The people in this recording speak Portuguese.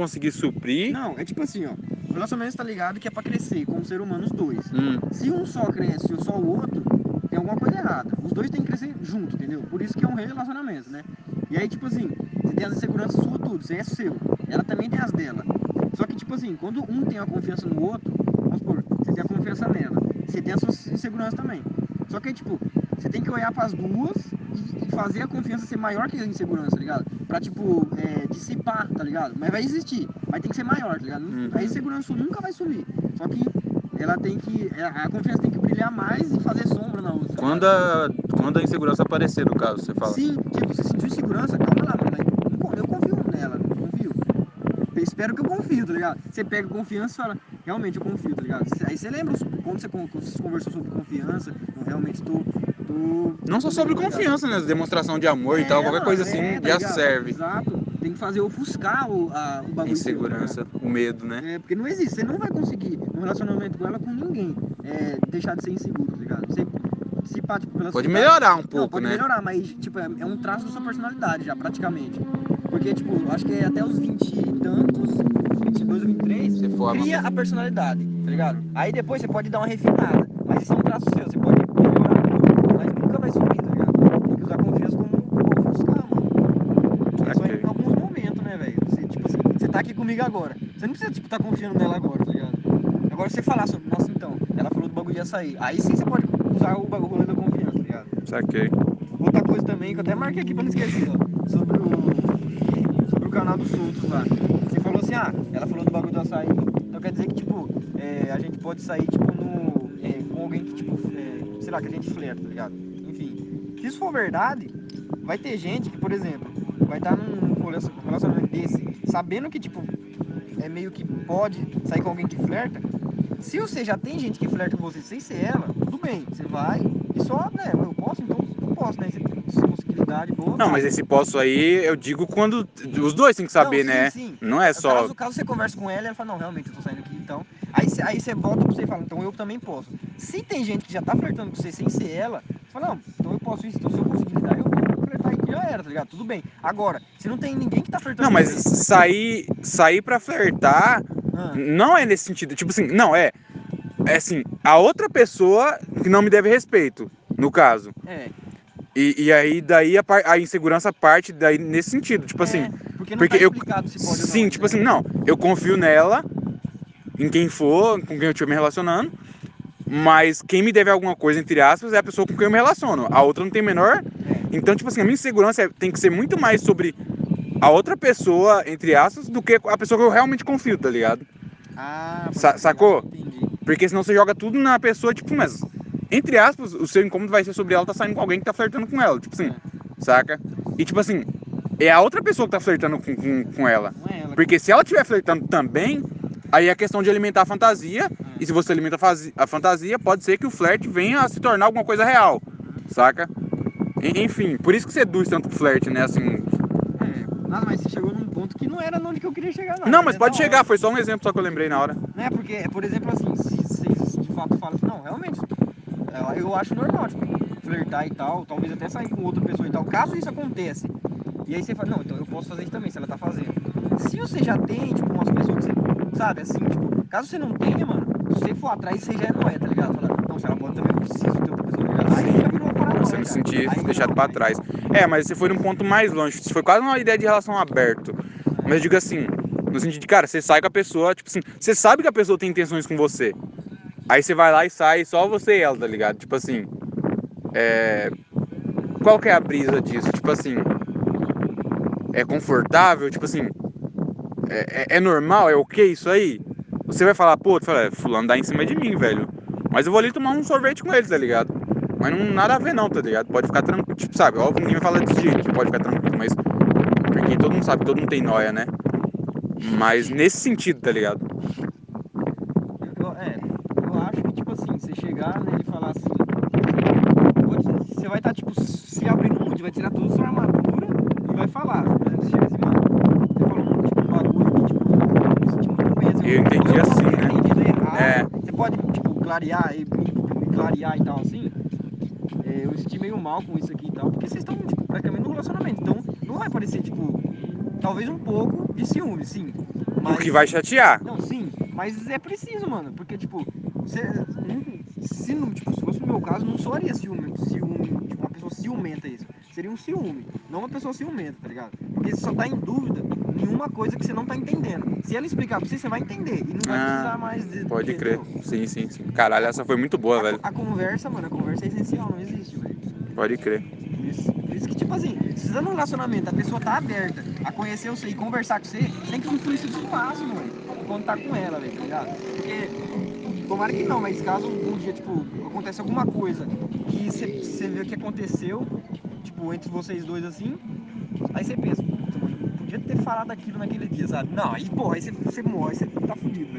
conseguir suprir. Não, é tipo assim, ó. O relacionamento tá ligado que é pra crescer como ser humano os dois. Hum, Se um só cresce e só o outro, tem alguma coisa errada. Os dois têm que crescer junto, entendeu? Por isso que é um relacionamento, né? E aí, tipo assim, você tem as inseguranças sua tudo, você é seu. Ela também tem as dela. Só que, tipo assim, quando um tem a confiança no outro, vamos supor, você tem a confiança nela, você tem as suas inseguranças também. Só que, tipo, você tem que olhar pras duas e, e fazer a confiança ser maior que a insegurança, tá ligado? Pra, tipo, é, dissipar, tá ligado? Mas vai existir, mas tem que ser maior, tá ligado? Uhum. A insegurança nunca vai sumir. Só que ela tem que. é, A confiança tem que brilhar mais e fazer sombra na outra. quando, a, quando a insegurança aparecer, no caso, você fala. Sim, tipo, você sentiu insegurança, calma lá, mano. Eu, confio nela, eu confio. Eu espero que eu confio, tá ligado? Você pega confiança e fala, realmente eu confio, tá ligado? Aí você lembra quando você, quando você conversou sobre confiança, eu realmente tô. Não só sobre tá confiança, né? Demonstração de amor e É, tal, qualquer coisa é, assim tá já ligado? serve. Exato. Tem que fazer ofuscar o, a, o bagulho. seu, tá? Insegurança, o medo, né? É, porque não existe, você não vai conseguir um relacionamento com ela com ninguém é, deixar de ser inseguro, tá ligado? Você se pá, tipo, pela Pode sua melhorar um Não, pouco, pode né? melhorar, mas tipo, é, é um traço da sua personalidade já, praticamente. Porque, tipo, acho que é até os 20 e tantos, 22 ou 23, Você forma. cria a personalidade, tá ligado? Aí depois você pode dar uma refinada, mas isso é um traço seu, você pode vai subir, tá ligado? Tem que usar a confiança como ofuscar, mano. É só em alguns momentos, né, velho? Você, tipo assim, você tá aqui comigo agora. Você não precisa, tipo, tá confiando nela agora, tá ligado? Agora você falar sobre, nossa, então, ela falou do bagulho de açaí. Aí sim você pode usar o bagulho da confiança, tá ligado? Saquei. Outra coisa também, que eu até marquei aqui pra não esquecer, ó. Sobre o. Sobre o canal dos soltos lá. Você falou assim, ah, ela falou do bagulho do açaí. Então quer dizer que, tipo, é, a gente pode sair, tipo, no. é, com alguém que, tipo, é, sei lá, que a gente flerta, tá ligado? Enfim. Se isso for verdade, vai ter gente que, por exemplo, vai estar num relacion- relacionamento desse, sabendo que, tipo, é meio que pode sair com alguém que flerta. Se você já tem gente que flerta com você sem ser ela, tudo bem, você vai e só, né, eu posso, então eu posso, né? Você tem possibilidade boa. Não, vai. mas esse posso aí, eu digo quando. Os dois têm que saber, Não, sim, né? sim. Não é só. Caso, caso você converse com ela, ela fala, não, realmente, eu tô saindo aqui, então. Aí, você- aí você volta pra você e fala, então eu também posso. Se tem gente que já tá flertando com você sem ser ela, fala, não, então eu posso isso, então se eu conseguir dar, eu vou flertar aqui, já era, tá ligado? Tudo bem. Agora, se não tem ninguém que tá flertando Não, mas sair, sair pra flertar Ah, não é nesse sentido. Tipo assim, não, é. É assim, a outra pessoa que não me deve respeito, no caso. é. E, e aí, daí a, a insegurança parte daí nesse sentido. Tipo assim, É, porque não porque tá eu- se sim, não, tipo né? assim, não, eu confio nela, em quem for, com quem eu estiver me relacionando, mas quem me deve alguma coisa, entre aspas, é a pessoa com quem eu me relaciono. A outra não tem menor. É. Então, tipo assim, a minha insegurança é- tem que ser muito mais sobre a outra pessoa, entre aspas, do que a pessoa que eu realmente confio, tá ligado? Ah, Sa- sacou? Entendi. Porque senão você joga tudo na pessoa, tipo, mas. Entre aspas, o seu incômodo vai ser sobre ela tá saindo com alguém que tá flertando com ela. Tipo assim, saca? E tipo assim, é a outra pessoa que tá flertando com, com, com ela. É ela. Porque se ela estiver flertando também, aí é questão de alimentar a fantasia. E se você alimenta a fantasia, pode ser que o flerte venha a se tornar alguma coisa real. Saca? Enfim, por isso que seduz tanto o flerte, né? Assim. É, nada, mas você chegou num ponto que não era onde que eu queria chegar, não. Não, mas É pode chegar, hora. foi só um exemplo só que eu lembrei na hora. Né, porque, por exemplo, assim, se vocês de fato falam assim, não, realmente, é, eu acho normal, tipo, flertar e tal, talvez até sair com outra pessoa e tal, caso isso aconteça. E aí você fala, não, então eu posso fazer isso também, se ela tá fazendo. Se você já tem, tipo, umas pessoas que você, sabe, assim, tipo, caso você não tenha, mano, se você for atrás, você já é nóia, tá ligado? Fala, não, se ela pode também, preciso ter outra pessoa, ligado? Aí já virou uma paranoia, Você me cara. sentir Aí deixado não, pra trás. não. É, mas você foi num ponto mais longe. Isso foi quase uma ideia de relação aberto. Mas eu digo assim, no sentido de, cara, você sai com a pessoa, tipo assim, você sabe que a pessoa tem intenções com você. Aí você vai lá e sai só você e ela, tá ligado? Tipo assim. É. Qual que é a brisa disso? Tipo assim. É confortável? Tipo assim. É, é- é normal? É ok isso aí? Você vai falar, pô, fala, "É, fulano dá em cima de mim, velho. Mas eu vou ali tomar um sorvete com ele, tá ligado? Mas não nada a ver não, tá ligado? Pode ficar tranquilo, tipo, sabe? Óbvio, ninguém vai falar desse jeito, que pode ficar tranquilo, mas... Porque todo mundo sabe, todo mundo tem noia, né? Mas nesse sentido, tá ligado? É, eu acho que, tipo assim, você chegar e falar assim, você vai estar, tipo, se abrindo muito, vai tirar toda a sua armadura e vai falar. Por exemplo, você chega assim, mano, você falou, tipo, um bagulho que, tipo, eu me senti muito peso. Eu entendi eu assim, né? entendido errado. É. Você pode, tipo, clarear e me, me clarear e tal, assim. É, eu senti meio mal com isso aqui e tal, porque vocês estão, tipo, praticamente no relacionamento, então não vai parecer, tipo, talvez um pouco de ciúme, sim. Mas- O que vai chatear. Não, sim, mas é preciso, mano, porque, tipo, você, se, não, tipo, se fosse no meu caso, não soaria ciúme, ciúme, tipo, uma pessoa ciumenta isso. Seria um ciúme, não uma pessoa ciumenta, tá ligado? Porque você só tá em dúvida em uma coisa que você não tá entendendo. Se ela explicar pra você, você vai entender e não vai Ah, precisar mais de. Pode crer. Sim, sim, sim. Caralho, essa foi muito boa, A, velho. a conversa, mano, a conversa é essencial, não existe, velho. Pode crer. Por isso, por isso que, tipo assim, você tá num relacionamento, a pessoa tá aberta a conhecer você e conversar com você, você tem que influir isso no máximo, velho. Quando tá com ela, velho, tá ligado? Porque, tomara que não, mas caso um dia, tipo, aconteça alguma coisa que você vê que aconteceu, tipo, entre vocês dois assim, aí você pensa, puta, mano, podia ter falado aquilo naquele dia, sabe? Não, aí, porra, aí você, você morre, você tá fudido, velho.